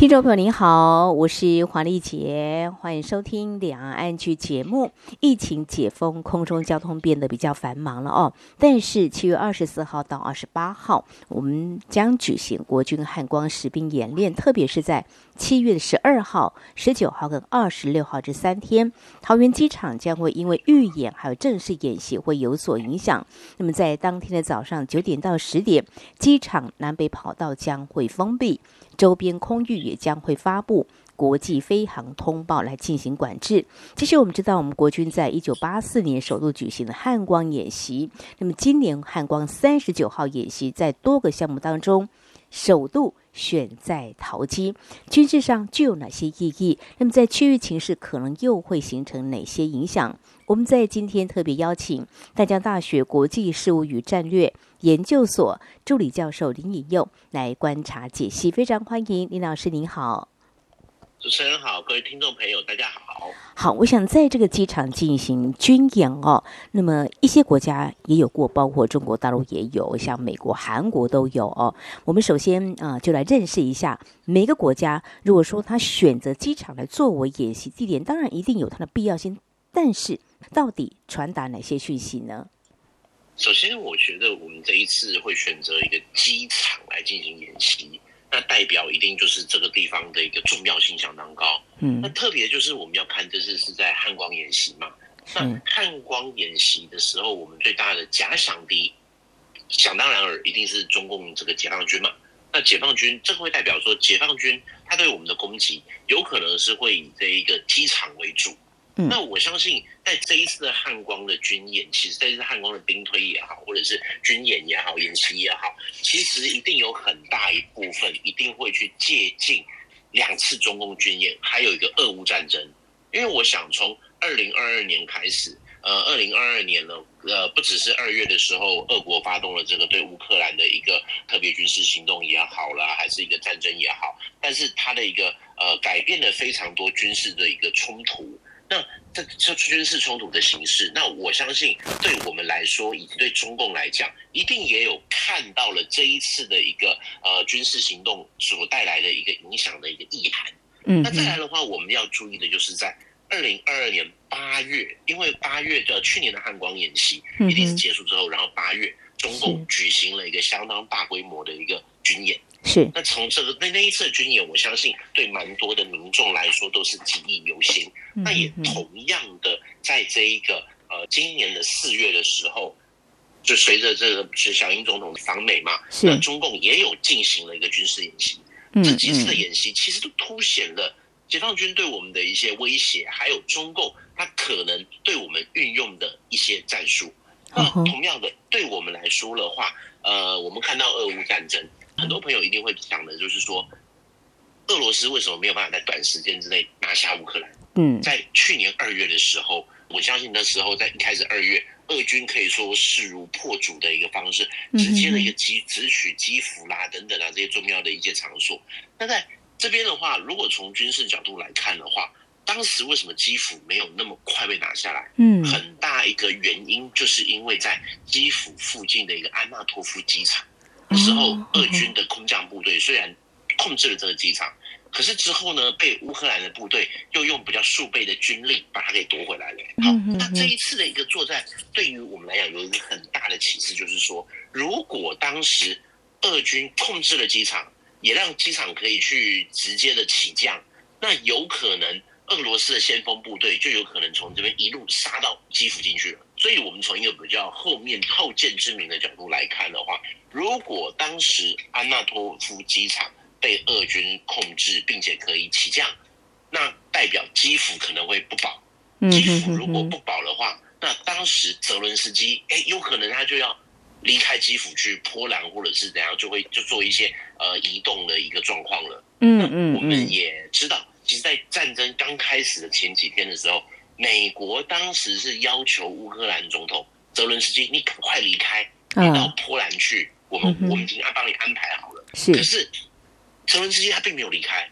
听众朋友您好，我是黄丽杰，欢迎收听《两岸剧》节目。疫情解封，空中交通变得比较繁忙了哦。但是七月二十四号到二十八号，我们将举行国军汉光实兵演练，特别是在七月十二号、十九号跟二十六号这三天，桃园机场将会因为预演还有正式演习会有所影响。那么在当天的早上九点到十点，机场南北跑道将会封闭。周边空域也将会发布国际飞航通报来进行管制。其实我们知道，我们国军在一九八四年首度举行了汉光演习。那么今年汉光三十九号演习，在多个项目当中，首度选在桃机，军事上具有哪些意义？那么在区域情势可能又会形成哪些影响？我们在今天特别邀请淡江大学国际事务与战略研究所助理教授林颖佑来观察解析，非常欢迎林老师，您好。主持人好，各位听众朋友，大家好。好，我想在这个机场进行军演哦，那么一些国家也有过，包括中国大陆也有，像美国、韩国都有哦。我们首先啊、呃，就来认识一下每个国家。如果说他选择机场来作为演习地点，当然一定有它的必要性，但是到底传达哪些讯息呢？首先，我觉得我们这一次会选择一个机场来进行演习，那代表一定就是这个地方的一个重要性相当高。嗯，那特别就是我们要看这次是在汉光演习嘛。那汉光演习的时候，我们最大的假想敌，想当然尔一定是中共这个解放军嘛。那解放军这个会代表说，解放军他对我们的攻击，有可能是会以这一个机场为主。那我相信，在这一次的汉光的军演，其实在这次汉光的兵推也好，或者是军演也好，演习也好，其实一定有很大一部分一定会去借鉴两次中共军演，还有一个俄乌战争。因为我想从二零二二年开始，呃，二零二二年呢，呃，不只是二月的时候，俄国发动了这个对乌克兰的一个特别军事行动也好啦，还是一个战争也好，但是它的一个呃改变了非常多军事的一个冲突。那这这军事冲突的形式，那我相信对我们来说，以及对中共来讲，一定也有看到了这一次的一个呃军事行动所带来的一个影响的一个意涵。嗯，那再来的话，我们要注意的就是在二零二二年八月，因为八月的去年的汉光演习一定是结束之后，然后八月中共举行了一个相当大规模的一个军演。是，那从这个那那一次的军演，我相信对蛮多的民众来说都是记忆犹新。那也同样的，在这一个呃今年的四月的时候，就随着这个是小英总统访美嘛，那中共也有进行了一个军事演习。这几次的演习其实都凸显了解放军对我们的一些威胁，还有中共他可能对我们运用的一些战术。那同样的，对我们来说的话，呃，我们看到俄乌战争。很多朋友一定会想的，就是说，俄罗斯为什么没有办法在短时间之内拿下乌克兰？嗯，在去年二月的时候，我相信那时候在一开始二月，俄军可以说势如破竹的一个方式，直接的一个击直取基辅啦等等啊这些重要的一些场所。那在这边的话，如果从军事角度来看的话，当时为什么基辅没有那么快被拿下来？嗯，很大一个原因就是因为在基辅附近的一个安纳托夫机场。时候，俄军的空降部队虽然控制了这个机场，可是之后呢，被乌克兰的部队又用比较数倍的军力把它给夺回来了。好，那这一次的一个作战，对于我们来讲有一个很大的启示，就是说，如果当时俄军控制了机场，也让机场可以去直接的起降，那有可能。俄罗斯的先锋部队就有可能从这边一路杀到基辅进去了，所以，我们从一个比较后面后见之明的角度来看的话，如果当时安纳托夫机场被俄军控制，并且可以起降，那代表基辅可能会不保。基辅如果不保的话，那当时泽伦斯基，哎，有可能他就要离开基辅去波兰，或者是怎样，就会就做一些呃移动的一个状况了。嗯嗯，我们也知道。其实，在战争刚开始的前几天的时候，美国当时是要求乌克兰总统泽伦斯基，你赶快离开，你到波兰去，我们我们已经安帮你安排好了。是，可是泽伦斯基他并没有离开，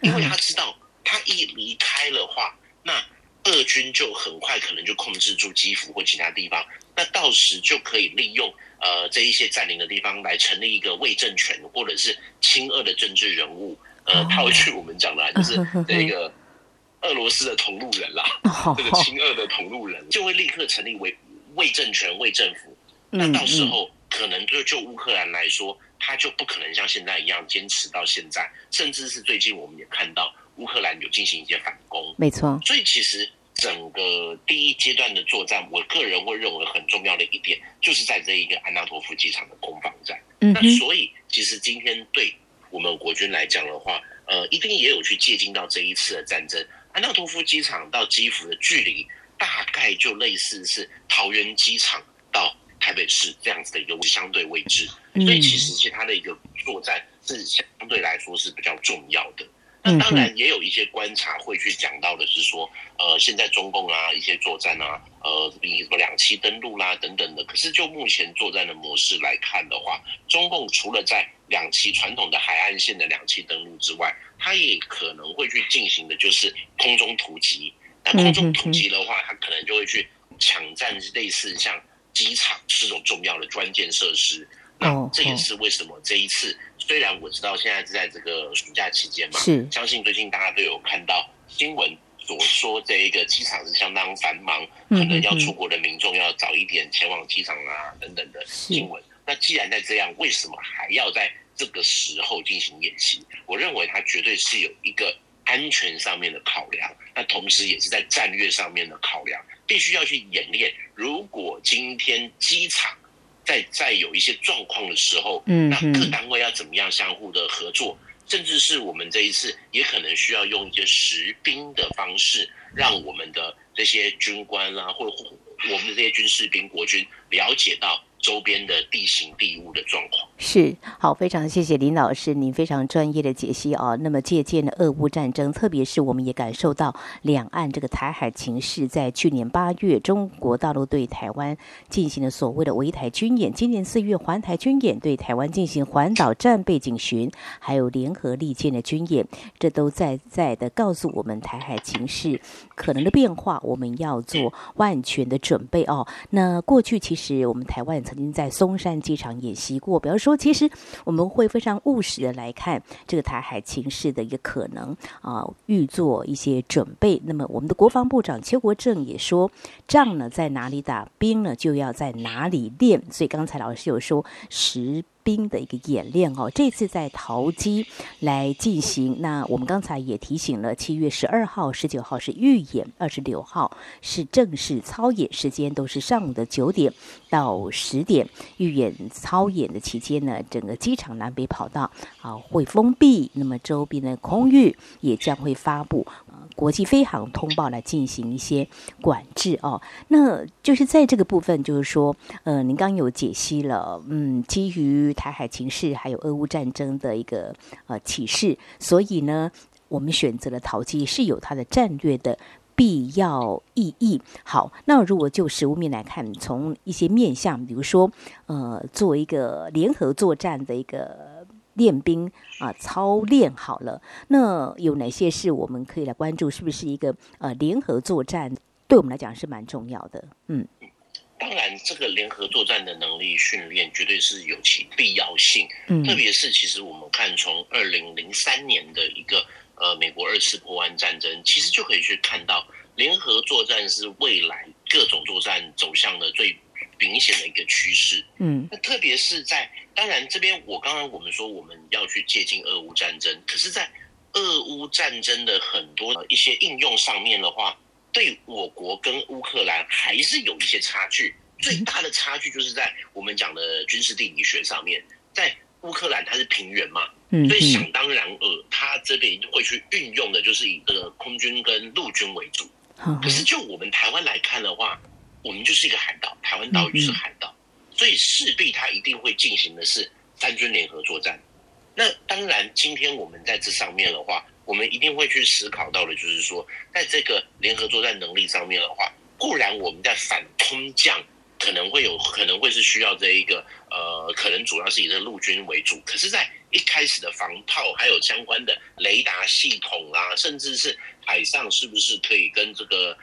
因为他知道他一离开的话，那俄军就很快可能就控制住基辅或其他地方，那到时就可以利用呃这一些占领的地方来成立一个伪政权或者是亲俄的政治人物。呃，套一句我们讲的，就是这个俄罗斯的同路人啦，这个亲俄的同路人就会立刻成立为伪政权、伪政府。那到时候可能就就乌克兰来说，他就不可能像现在一样坚持到现在，甚至是最近我们也看到乌克兰有进行一些反攻。没错。所以其实整个第一阶段的作战，我个人会认为很重要的一点，就是在这一个安纳托夫机场的攻防战。嗯。那所以其实今天对。我们国军来讲的话，呃，一定也有去借鉴到这一次的战争。安道托夫机场到基辅的距离，大概就类似是桃园机场到台北市这样子的一个相对位置，所以其实其他的一个作战是相对来说是比较重要的。那当然也有一些观察会去讲到的是说，呃，现在中共啊一些作战啊，呃，比如什么两栖登陆啦等等的。可是就目前作战的模式来看的话，中共除了在两栖传统的海岸线的两栖登陆之外，它也可能会去进行的就是空中突击。那空中突击的话，它可能就会去抢占类似像机场这种重要的关键设施。那这也是为什么这一次，虽然我知道现在是在这个暑假期间嘛，是相信最近大家都有看到新闻所说，这一个机场是相当繁忙，可能要出国的民众要早一点前往机场啊等等的新闻。那既然在这样，为什么还要在这个时候进行演习？我认为它绝对是有一个安全上面的考量，那同时也是在战略上面的考量，必须要去演练。如果今天机场在在有一些状况的时候，嗯，那各单位要怎么样相互的合作，甚至是我们这一次也可能需要用一些实兵的方式，让我们的这些军官啊，或者我们的这些军士兵、国军了解到。周边的地形地物的状况是好，非常谢谢林老师，您非常专业的解析啊。那么借鉴了俄乌战争，特别是我们也感受到两岸这个台海情势，在去年八月，中国大陆对台湾进行了所谓的围台军演，今年四月环台军演，对台湾进行环岛战备警巡，还有联合利剑的军演，这都在在的告诉我们台海情势可能的变化，我们要做万全的准备哦。那过去其实我们台湾。曾经在松山机场演习过，比方说，其实我们会非常务实的来看这个台海情势的一个可能啊，预做一些准备。那么，我们的国防部长邱国正也说，仗呢在哪里打，兵呢就要在哪里练。所以刚才老师有说十。兵的一个演练哦，这次在桃机来进行。那我们刚才也提醒了，七月十二号、十九号是预演，二十六号是正式操演，时间都是上午的九点到十点。预演操演的期间呢，整个机场南北跑道啊会封闭，那么周边的空域也将会发布国际飞航通报来进行一些管制哦。那就是在这个部分，就是说，呃，您刚有解析了，嗯，基于。台海情势还有俄乌战争的一个呃启示，所以呢，我们选择了桃机是有它的战略的必要意义。好，那如果就实物面来看，从一些面向，比如说呃，做一个联合作战的一个练兵啊、呃、操练好了，那有哪些是我们可以来关注？是不是一个呃联合作战对我们来讲是蛮重要的？嗯。当然，这个联合作战的能力训练绝对是有其必要性。嗯，特别是其实我们看从二零零三年的一个呃美国二次破湾战争，其实就可以去看到联合作战是未来各种作战走向的最明显的一个趋势。嗯，那特别是在当然这边，我刚刚我们说我们要去接近俄乌战争，可是，在俄乌战争的很多一些应用上面的话。对我国跟乌克兰还是有一些差距，最大的差距就是在我们讲的军事地理学上面，在乌克兰它是平原嘛，所以想当然呃，它这边会去运用的就是以这个空军跟陆军为主。可是就我们台湾来看的话，我们就是一个海岛，台湾岛屿是海岛，所以势必它一定会进行的是三军联合作战。那当然，今天我们在这上面的话。我们一定会去思考到的，就是说，在这个联合作战能力上面的话，固然我们在反空降可能会有可能会是需要这一个呃，可能主要是以这陆军为主。可是，在一开始的防炮还有相关的雷达系统啊，甚至是海上是不是可以跟这个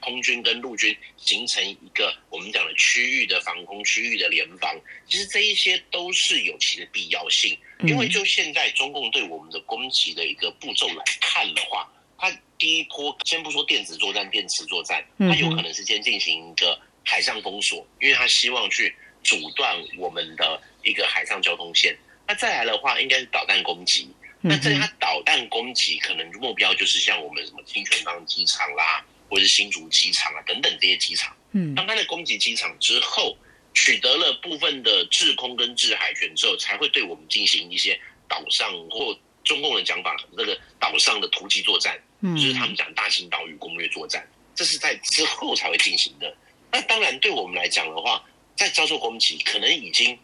空军跟陆军形成一个我们讲的区域的防空区域的联防？其实这一些都是有其的必要性。因为就现在中共对我们的攻击的一个步骤来看的话，它第一波先不说电子作战、电磁作战，它有可能是先进行一个海上封锁，因为它希望去阻断我们的一个海上交通线。那再来的话，应该是导弹攻击。那在它导弹攻击，可能目标就是像我们什么清泉岗机场啦，或者是新竹机场啊等等这些机场。嗯，当它在攻击机场之后，取得了部分的制空跟制海权之后，才会对我们进行一些岛上或中共的讲法，那个岛上的突击作战，就是他们讲大型岛屿攻略作战，这是在之后才会进行的。那当然，对我们来讲的话，在遭受攻击，可能已经。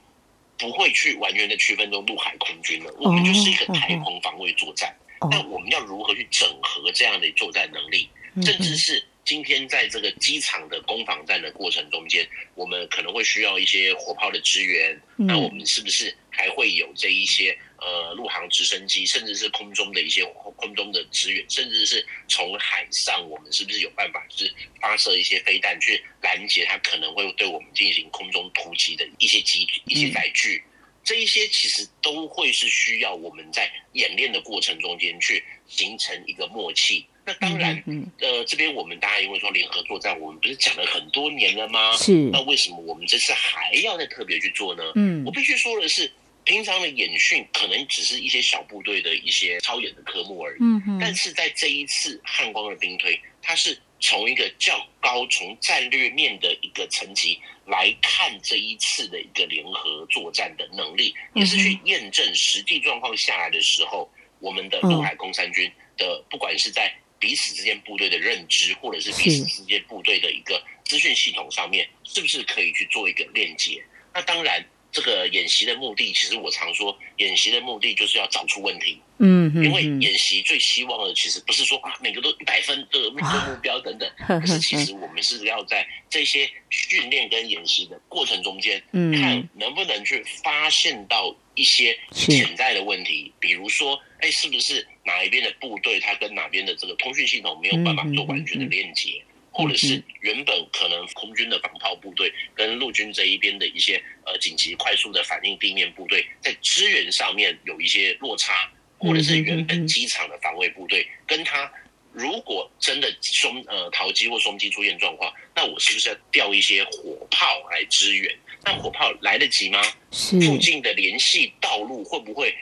不会去完全的区分中陆海空军了，我们就是一个台空防卫作战。那我们要如何去整合这样的作战能力？甚至是今天在这个机场的攻防战的过程中间，我们可能会需要一些火炮的支援。那我们是不是还会有这一些？呃，陆航直升机，甚至是空中的一些空中的支援，甚至是从海上，我们是不是有办法，就是发射一些飞弹去拦截它可能会对我们进行空中突击的一些机一些载具？这一些其实都会是需要我们在演练的过程中间去形成一个默契。那当然，呃，这边我们大家因为说联合作战，我们不是讲了很多年了吗？是。那为什么我们这次还要再特别去做呢？嗯，我必须说的是。平常的演训可能只是一些小部队的一些操演的科目而已，嗯嗯，但是在这一次汉光的兵推，它是从一个较高、从战略面的一个层级来看这一次的一个联合作战的能力，也是去验证实际状况下来的时候，我们的陆海空三军的不管是在彼此之间部队的认知，或者是彼此之间部队的一个资讯系统上面，是不是可以去做一个链接？那当然。这个演习的目的，其实我常说，演习的目的就是要找出问题。嗯，因为演习最希望的，其实不是说啊，每个都一百分的目标等等，可是其实我们是要在这些训练跟演习的过程中间，看能不能去发现到一些潜在的问题，比如说，哎，是不是哪一边的部队，它跟哪边的这个通讯系统没有办法做完全的链接？或者是原本可能空军的防炮部队跟陆军这一边的一些呃紧急快速的反应地面部队在支援上面有一些落差，或者是原本机场的防卫部队跟他如果真的双呃逃机或双机出现状况，那我是不是要调一些火炮来支援？那火炮来得及吗？是附近的联系道路会不会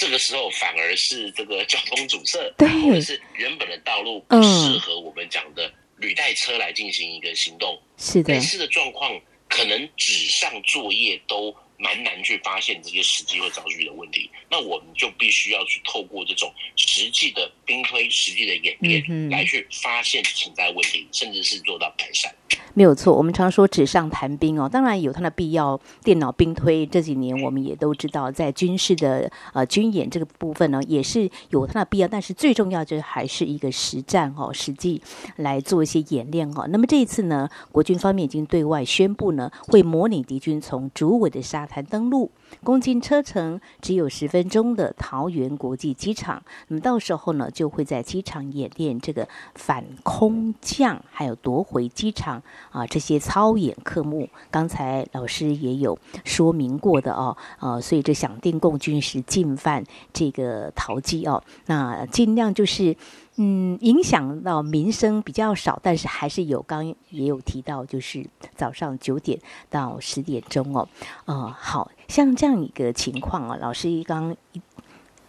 这个时候反而是这个交通阻塞，对，或者是原本的道路不适合我们讲的？履带车来进行一个行动，是的，类似的状况，可能纸上作业都蛮难去发现这些实际会遭遇的问题。那我们就必须要去透过这种实际的兵推、实际的演练，来去发现存在问题，甚至是做到改善。没有错，我们常说纸上谈兵哦，当然有它的必要。电脑兵推这几年我们也都知道，在军事的呃军演这个部分呢，也是有它的必要。但是最重要就是还是一个实战哦，实际来做一些演练哦。那么这一次呢，国军方面已经对外宣布呢，会模拟敌军从主尾的沙才登陆。公斤车程只有十分钟的桃园国际机场，那么到时候呢，就会在机场演练这个反空降，还有夺回机场啊这些操演科目。刚才老师也有说明过的哦，呃，所以这想定共军是进犯这个桃机哦，那尽量就是。嗯，影响到民生比较少，但是还是有。刚也有提到，就是早上九点到十点钟哦。呃，好像这样一个情况啊，老师一刚一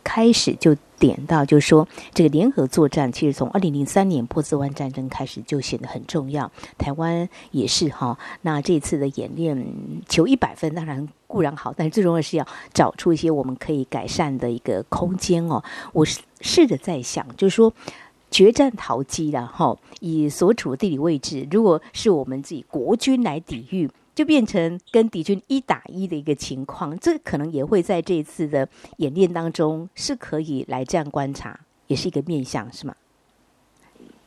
开始就点到，就是说这个联合作战，其实从二零零三年波斯湾战争开始就显得很重要。台湾也是哈。那这次的演练求一百分，当然固然好，但是最重要是要找出一些我们可以改善的一个空间哦。我是试着在想，就是说。决战逃机了哈，以所处地理位置，如果是我们自己国军来抵御，就变成跟敌军一打一的一个情况。这可能也会在这一次的演练当中是可以来这样观察，也是一个面向，是吗？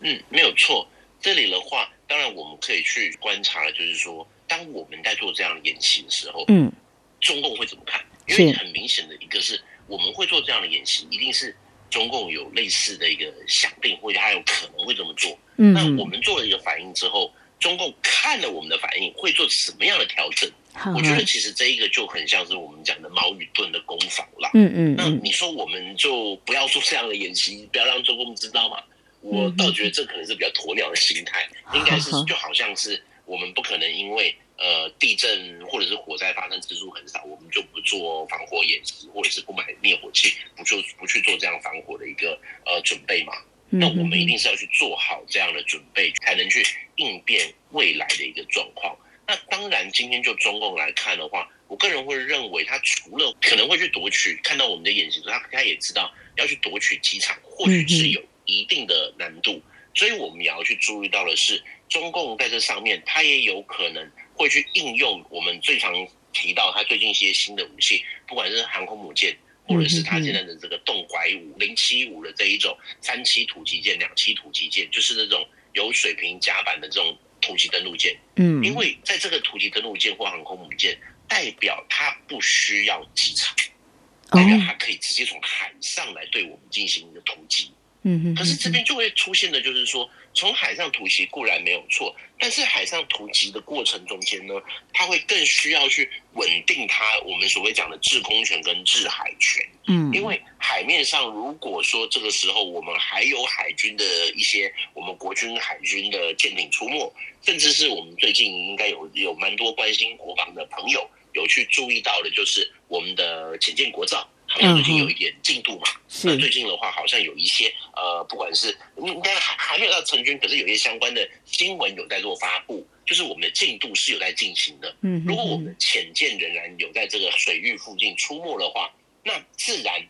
嗯，没有错。这里的话，当然我们可以去观察，就是说。当我们在做这样的演习的时候，嗯，中共会怎么看？因为很明显的一个是我们会做这样的演习，一定是中共有类似的一个想定，或者他有可能会这么做。嗯，那我们做了一个反应之后，中共看了我们的反应，会做什么样的调整？我觉得其实这一个就很像是我们讲的矛与盾的攻防啦。嗯嗯。那你说我们就不要做这样的演习，不要让中共知道嘛？我倒觉得这可能是比较鸵鸟的心态，应该是就好像是我们不可能因为呃地震或者是火灾发生次数很少，我们就不做防火演习，或者是不买灭火器，不做不去做这样防火的一个呃准备嘛。那我们一定是要去做好这样的准备，才能去应变未来的一个状况。那当然，今天就中共来看的话，我个人会认为，他除了可能会去夺取，看到我们的演习，他他也知道要去夺取机场，或许是有一定的难度。所以我们也要去注意到的是，中共在这上面，他也有可能会去应用我们最常提到他最近一些新的武器，不管是航空母舰，或者是他现在的这个动拐五零七五的这一种三栖突击舰、两栖突击舰，就是那种有水平甲板的这种。突击登陆舰，嗯，因为在这个突击登陆舰或航空母舰，代表它不需要机场，代表它可以直接从海上来对我们进行一个突击。嗯哼，可是这边就会出现的，就是说，从海上突袭固然没有错，但是海上突袭的过程中间呢，它会更需要去稳定它我们所谓讲的制空权跟制海权。嗯，因为海面上如果说这个时候我们还有海军的一些我们国军海军的舰艇出没，甚至是我们最近应该有有蛮多关心国防的朋友有去注意到的，就是我们的潜舰国造。好像最近有一点进度嘛，那、嗯、最近的话，好像有一些呃，不管是应该还还没有到成军，可是有一些相关的新闻有在做发布，就是我们的进度是有在进行的。嗯，如果我们的潜舰仍然有在这个水域附近出没的话，那自然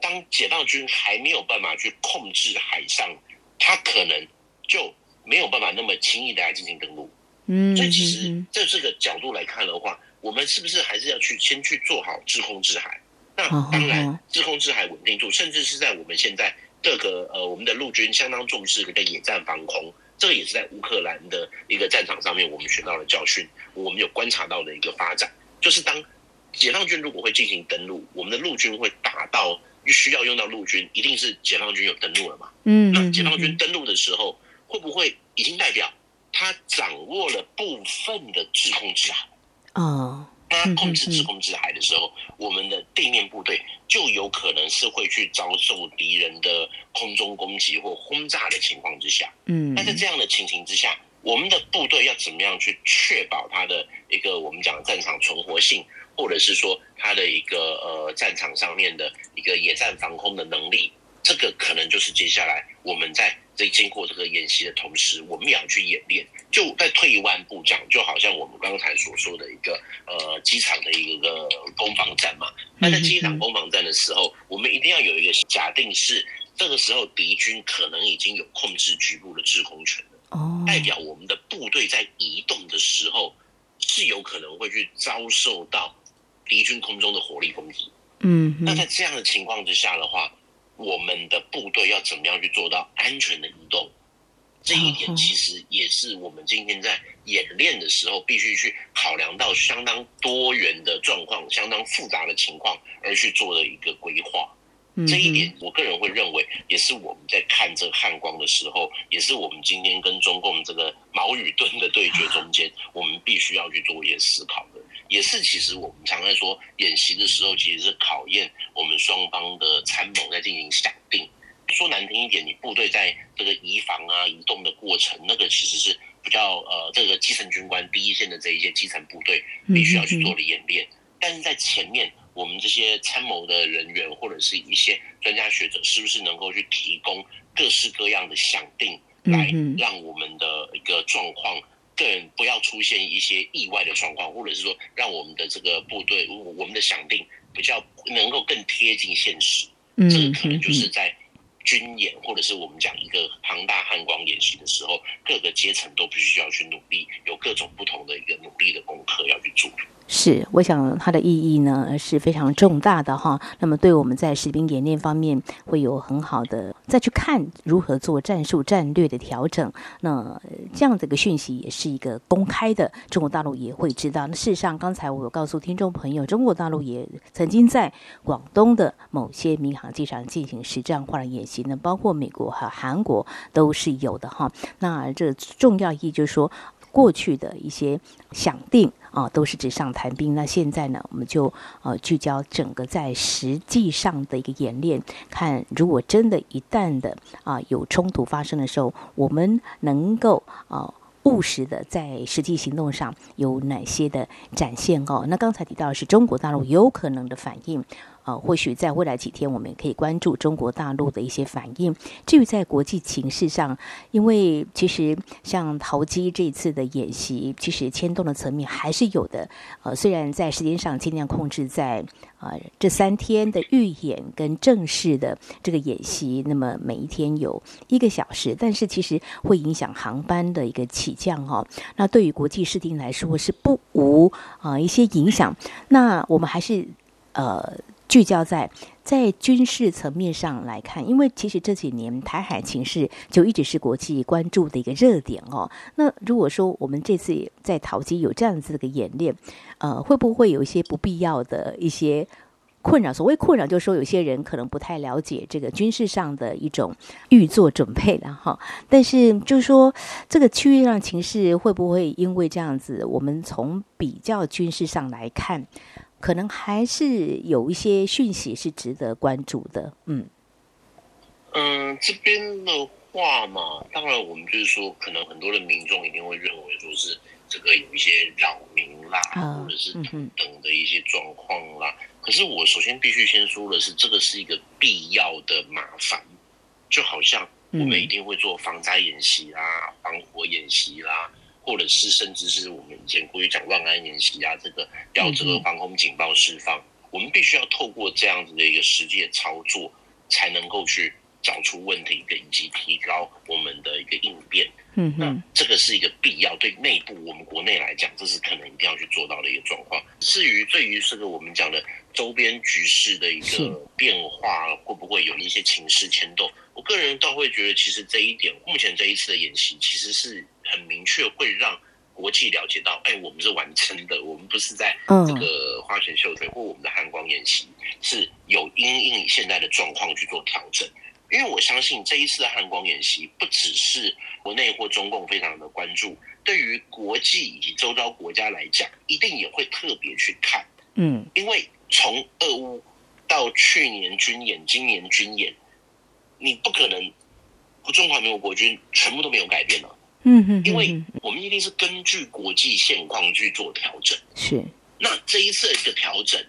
当解放军还没有办法去控制海上，他可能就没有办法那么轻易的来进行登陆。嗯，所以其实在这个角度来看的话，我们是不是还是要去先去做好制空制海？那当然，制空制海稳定住，甚至是在我们现在各个呃，我们的陆军相当重视的野战防空，这个也是在乌克兰的一个战场上面我们学到的教训，我们有观察到的一个发展，就是当解放军如果会进行登陆，我们的陆军会打到需要用到陆军，一定是解放军有登陆了嘛？嗯，那解放军登陆的时候，会不会已经代表他掌握了部分的制空制海？哦。他控制制空制海的时候，我们的地面部队就有可能是会去遭受敌人的空中攻击或轰炸的情况之下。嗯，那在这样的情形之下，我们的部队要怎么样去确保它的一个我们讲的战场存活性，或者是说它的一个呃战场上面的一个野战防空的能力？这个可能就是接下来我们在在经过这个演习的同时，我们也要去演练。就再退一万步讲，就好像我们刚才所说的一个呃机场的一个攻防战嘛。那在机场攻防战的时候，我们一定要有一个假定是，这个时候敌军可能已经有控制局部的制空权了。哦，代表我们的部队在移动的时候是有可能会去遭受到敌军空中的火力攻击。嗯，那在这样的情况之下的话。我们的部队要怎么样去做到安全的移动？这一点其实也是我们今天在演练的时候必须去考量到相当多元的状况、相当复杂的情况而去做的一个规划。这一点，我个人会认为，也是我们在看这个汉光的时候，也是我们今天跟中共这个矛与盾的对决中间，我们必须要去做一些思考的。也是，其实我们常在说演习的时候，其实是考验我们双方的参谋在进行想定。说难听一点，你部队在这个移防啊、移动的过程，那个其实是比较呃，这个基层军官第一线的这一些基层部队必须要去做的演练。但是在前面，我们这些参谋的人员或者是一些专家学者，是不是能够去提供各式各样的想定，来让我们的一个状况？更不要出现一些意外的状况，或者是说，让我们的这个部队，我们的想定比较能够更贴近现实。嗯，这个可能就是在军演，或者是我们讲一个庞大汉光演习的时候，各个阶层都必须要去努力，有各种不同的一个努力的功课要去做。是，我想它的意义呢是非常重大的哈。那么对我们在士兵演练方面会有很好的再去看如何做战术战略的调整。那这样的一个讯息也是一个公开的，中国大陆也会知道。那事实上，刚才我有告诉听众朋友，中国大陆也曾经在广东的某些民航机场进行实战化的演习呢，包括美国和韩国都是有的哈。那这重要意义就是说，过去的一些想定。啊，都是纸上谈兵。那现在呢，我们就呃聚焦整个在实际上的一个演练，看如果真的一旦的啊有冲突发生的时候，我们能够啊务实的在实际行动上有哪些的展现哦。那刚才提到的是中国大陆有可能的反应。呃，或许在未来几天，我们也可以关注中国大陆的一些反应。至于在国际情势上，因为其实像桃机这次的演习，其实牵动的层面还是有的。呃，虽然在时间上尽量控制在呃这三天的预演跟正式的这个演习，那么每一天有一个小时，但是其实会影响航班的一个起降哦。那对于国际视听来说是不无啊、呃、一些影响。那我们还是呃。聚焦在在军事层面上来看，因为其实这几年台海情势就一直是国际关注的一个热点哦。那如果说我们这次在桃机有这样子的一个演练，呃，会不会有一些不必要的一些困扰？所谓困扰，就是说有些人可能不太了解这个军事上的一种预做准备了哈。但是就是说，这个区域上情势会不会因为这样子，我们从比较军事上来看？可能还是有一些讯息是值得关注的，嗯，嗯，这边的话嘛，当然我们就是说，可能很多的民众一定会认为说是这个有一些扰民啦，或者是等等的一些状况啦。可是我首先必须先说的是，这个是一个必要的麻烦，就好像我们一定会做防灾演习啦、防火演习啦。或者是甚至是我们以前过去讲万安演习啊，这个要这个防空警报释放，我们必须要透过这样子的一个实际的操作，才能够去找出问题，以及提高我们的一个应变。嗯，那这个是一个必要，对内部我们国内来讲，这是可能一定要去做到的一个状况。至于对于这个我们讲的周边局势的一个变化，会不会有一些情势牵动？我个人倒会觉得，其实这一点，目前这一次的演习，其实是。很明确会让国际了解到，哎，我们是完整的，我们不是在这个花拳绣腿，或我们的汉光演习是有因应现在的状况去做调整。因为我相信这一次的汉光演习，不只是国内或中共非常的关注，对于国际以及周遭国家来讲，一定也会特别去看。嗯，因为从俄乌到去年军演，今年军演，你不可能中华民国国军全部都没有改变了。嗯哼，因为我们一定是根据国际现况去做调整。是，那这一次的调整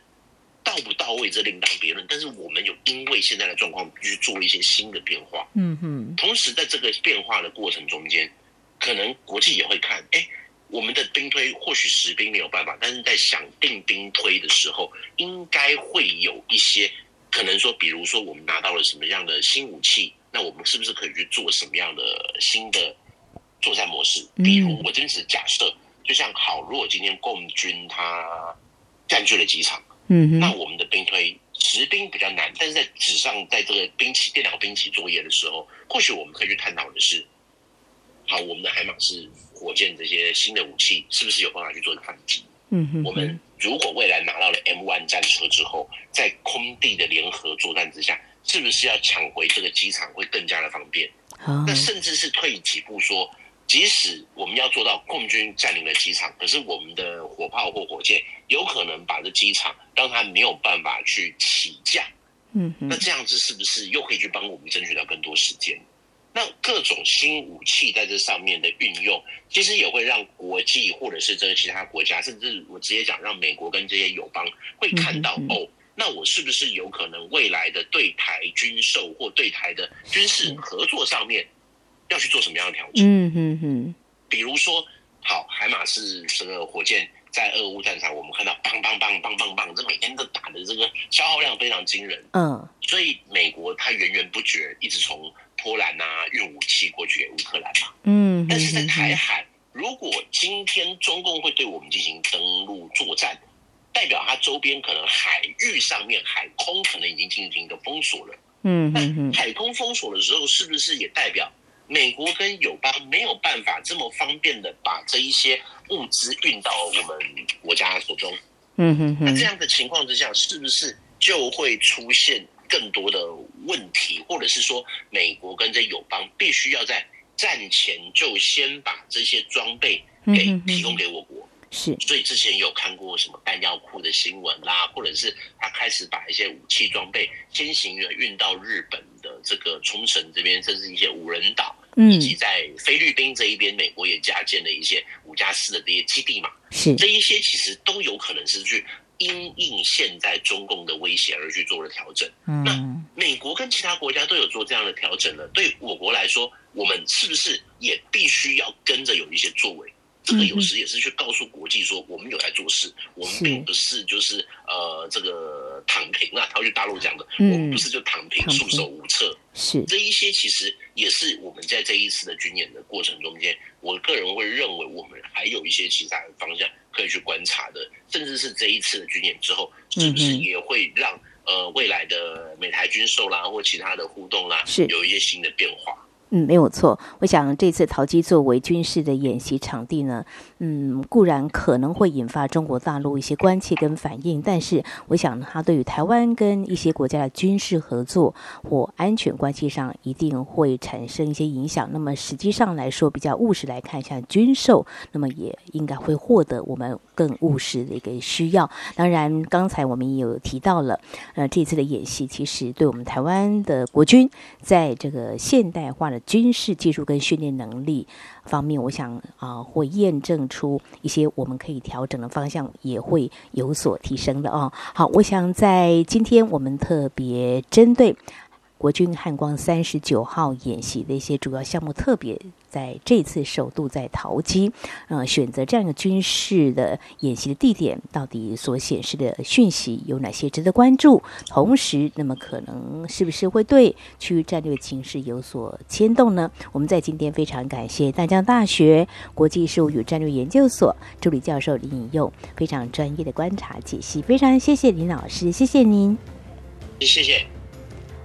到不到位，这另当别论。但是我们有因为现在的状况去做一些新的变化。嗯哼，同时在这个变化的过程中间，可能国际也会看，哎，我们的兵推或许实兵没有办法，但是在想定兵推的时候，应该会有一些可能说，比如说我们拿到了什么样的新武器，那我们是不是可以去做什么样的新的？作战模式，比如我真是假设，就像好，如果今天共军他占据了机场，嗯，那我们的兵推实兵比较难，但是在纸上，在这个兵器电脑兵器作业的时候，或许我们可以去探讨的是，好，我们的海马式火箭这些新的武器是不是有办法去做反击？嗯哼，我们如果未来拿到了 M1 战车之后，在空地的联合作战之下，是不是要抢回这个机场会更加的方便？那甚至是退几步说。即使我们要做到共军占领了机场，可是我们的火炮或火箭有可能把这机场让它没有办法去起降。嗯，那这样子是不是又可以去帮我们争取到更多时间？那各种新武器在这上面的运用，其实也会让国际或者是这个其他国家，甚至我直接讲，让美国跟这些友邦会看到哦，那我是不是有可能未来的对台军售或对台的军事合作上面？要去做什么样的调整？嗯嗯嗯，比如说，好，海马是这个火箭在俄乌战场，我们看到棒棒棒棒棒棒，这每天都打的这个消耗量非常惊人。嗯，所以美国它源源不绝一直从波兰啊运武器过去给乌克兰嘛。嗯，但是在台海，如果今天中共会对我们进行登陆作战，代表它周边可能海域上面海空可能已经进行一个封锁了。嗯，那海空封锁的时候，是不是也代表？美国跟友邦没有办法这么方便的把这一些物资运到我们国家手中，嗯哼哼，那这样的情况之下，是不是就会出现更多的问题，或者是说，美国跟这友邦必须要在战前就先把这些装备给提供给我国？是，所以之前有看过什么弹药库的新闻啦，或者是他开始把一些武器装备先行的运到日本的这个冲绳这边，甚至一些无人岛，以及在菲律宾这一边，美国也加建了一些五加四的这些基地嘛。是，这一些其实都有可能是去因应现在中共的威胁而去做了调整。嗯，那美国跟其他国家都有做这样的调整了，对我国来说，我们是不是也必须要跟着有一些作为？这个有时也是去告诉国际说，我们有在做事，我们并不是就是呃这个躺平啊，套句大陆讲的，我们不是就躺平束手无策。是这一些其实也是我们在这一次的军演的过程中间，我个人会认为我们还有一些其他的方向可以去观察的，甚至是这一次的军演之后，是不是也会让呃未来的美台军售啦或其他的互动啦，是有一些新的变化。嗯，没有错。我想这次陶机作为军事的演习场地呢，嗯，固然可能会引发中国大陆一些关切跟反应，但是我想它对于台湾跟一些国家的军事合作或安全关系上一定会产生一些影响。那么实际上来说，比较务实来看，像军售，那么也应该会获得我们更务实的一个需要。当然，刚才我们也有提到了，呃，这次的演习其实对我们台湾的国军在这个现代化的军事技术跟训练能力方面，我想啊、会验证出一些我们可以调整的方向，也会有所提升的哦。好，我想在今天我们特别针对。国军汉光三十九号演习的一些主要项目，特别在这次首度在桃机，呃，选择这样一个军事的演习的地点，到底所显示的讯息有哪些值得关注？同时，那么可能是不是会对区域战略情势有所牵动呢？我们在今天非常感谢淡江大学国际事务与战略研究所助理教授林颖佑非常专业的观察解析，非常谢谢林老师，谢谢您，谢谢。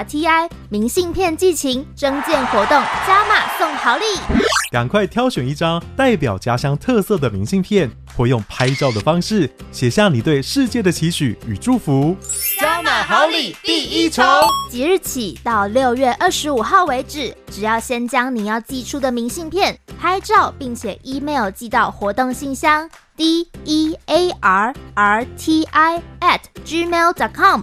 RTI 明信片寄情征件活动加码送好礼，赶快挑选一张代表家乡特色的明信片，或用拍照的方式写下你对世界的期许与祝福。加码好礼第一重，即日起到六月二十五号为止，只要先将你要寄出的明信片拍照，并且 email 寄到活动信箱 d e a r r t i at gmail dot com。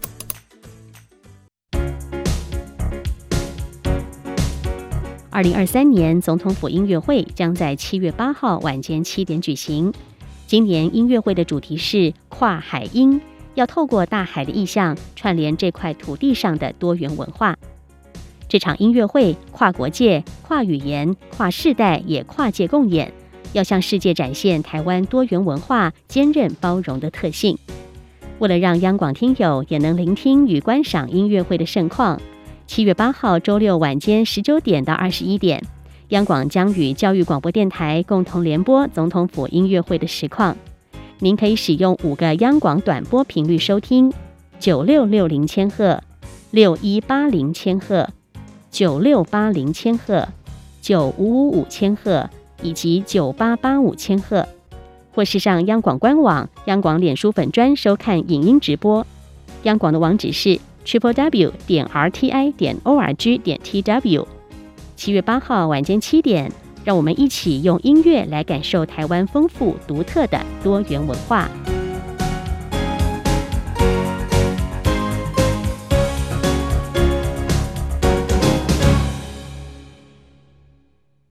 二零二三年总统府音乐会将在七月八号晚间七点举行。今年音乐会的主题是跨海音，要透过大海的意象串联这块土地上的多元文化。这场音乐会跨国界、跨语言、跨世代，也跨界共演，要向世界展现台湾多元文化坚韧包容的特性。为了让央广听友也能聆听与观赏音乐会的盛况。七月八号周六晚间十九点到二十一点，央广将与教育广播电台共同联播总统府音乐会的实况。您可以使用五个央广短波频率收听：九六六零千赫、六一八零千赫、九六八零千赫、九五五五千赫以及九八八五千赫，或是上央广官网、央广脸书粉专收看影音直播。央广的网址是 triple w 点 r t i 点 o r g 点 t w。七月八号晚间七点，让我们一起用音乐来感受台湾丰富独特的多元文化。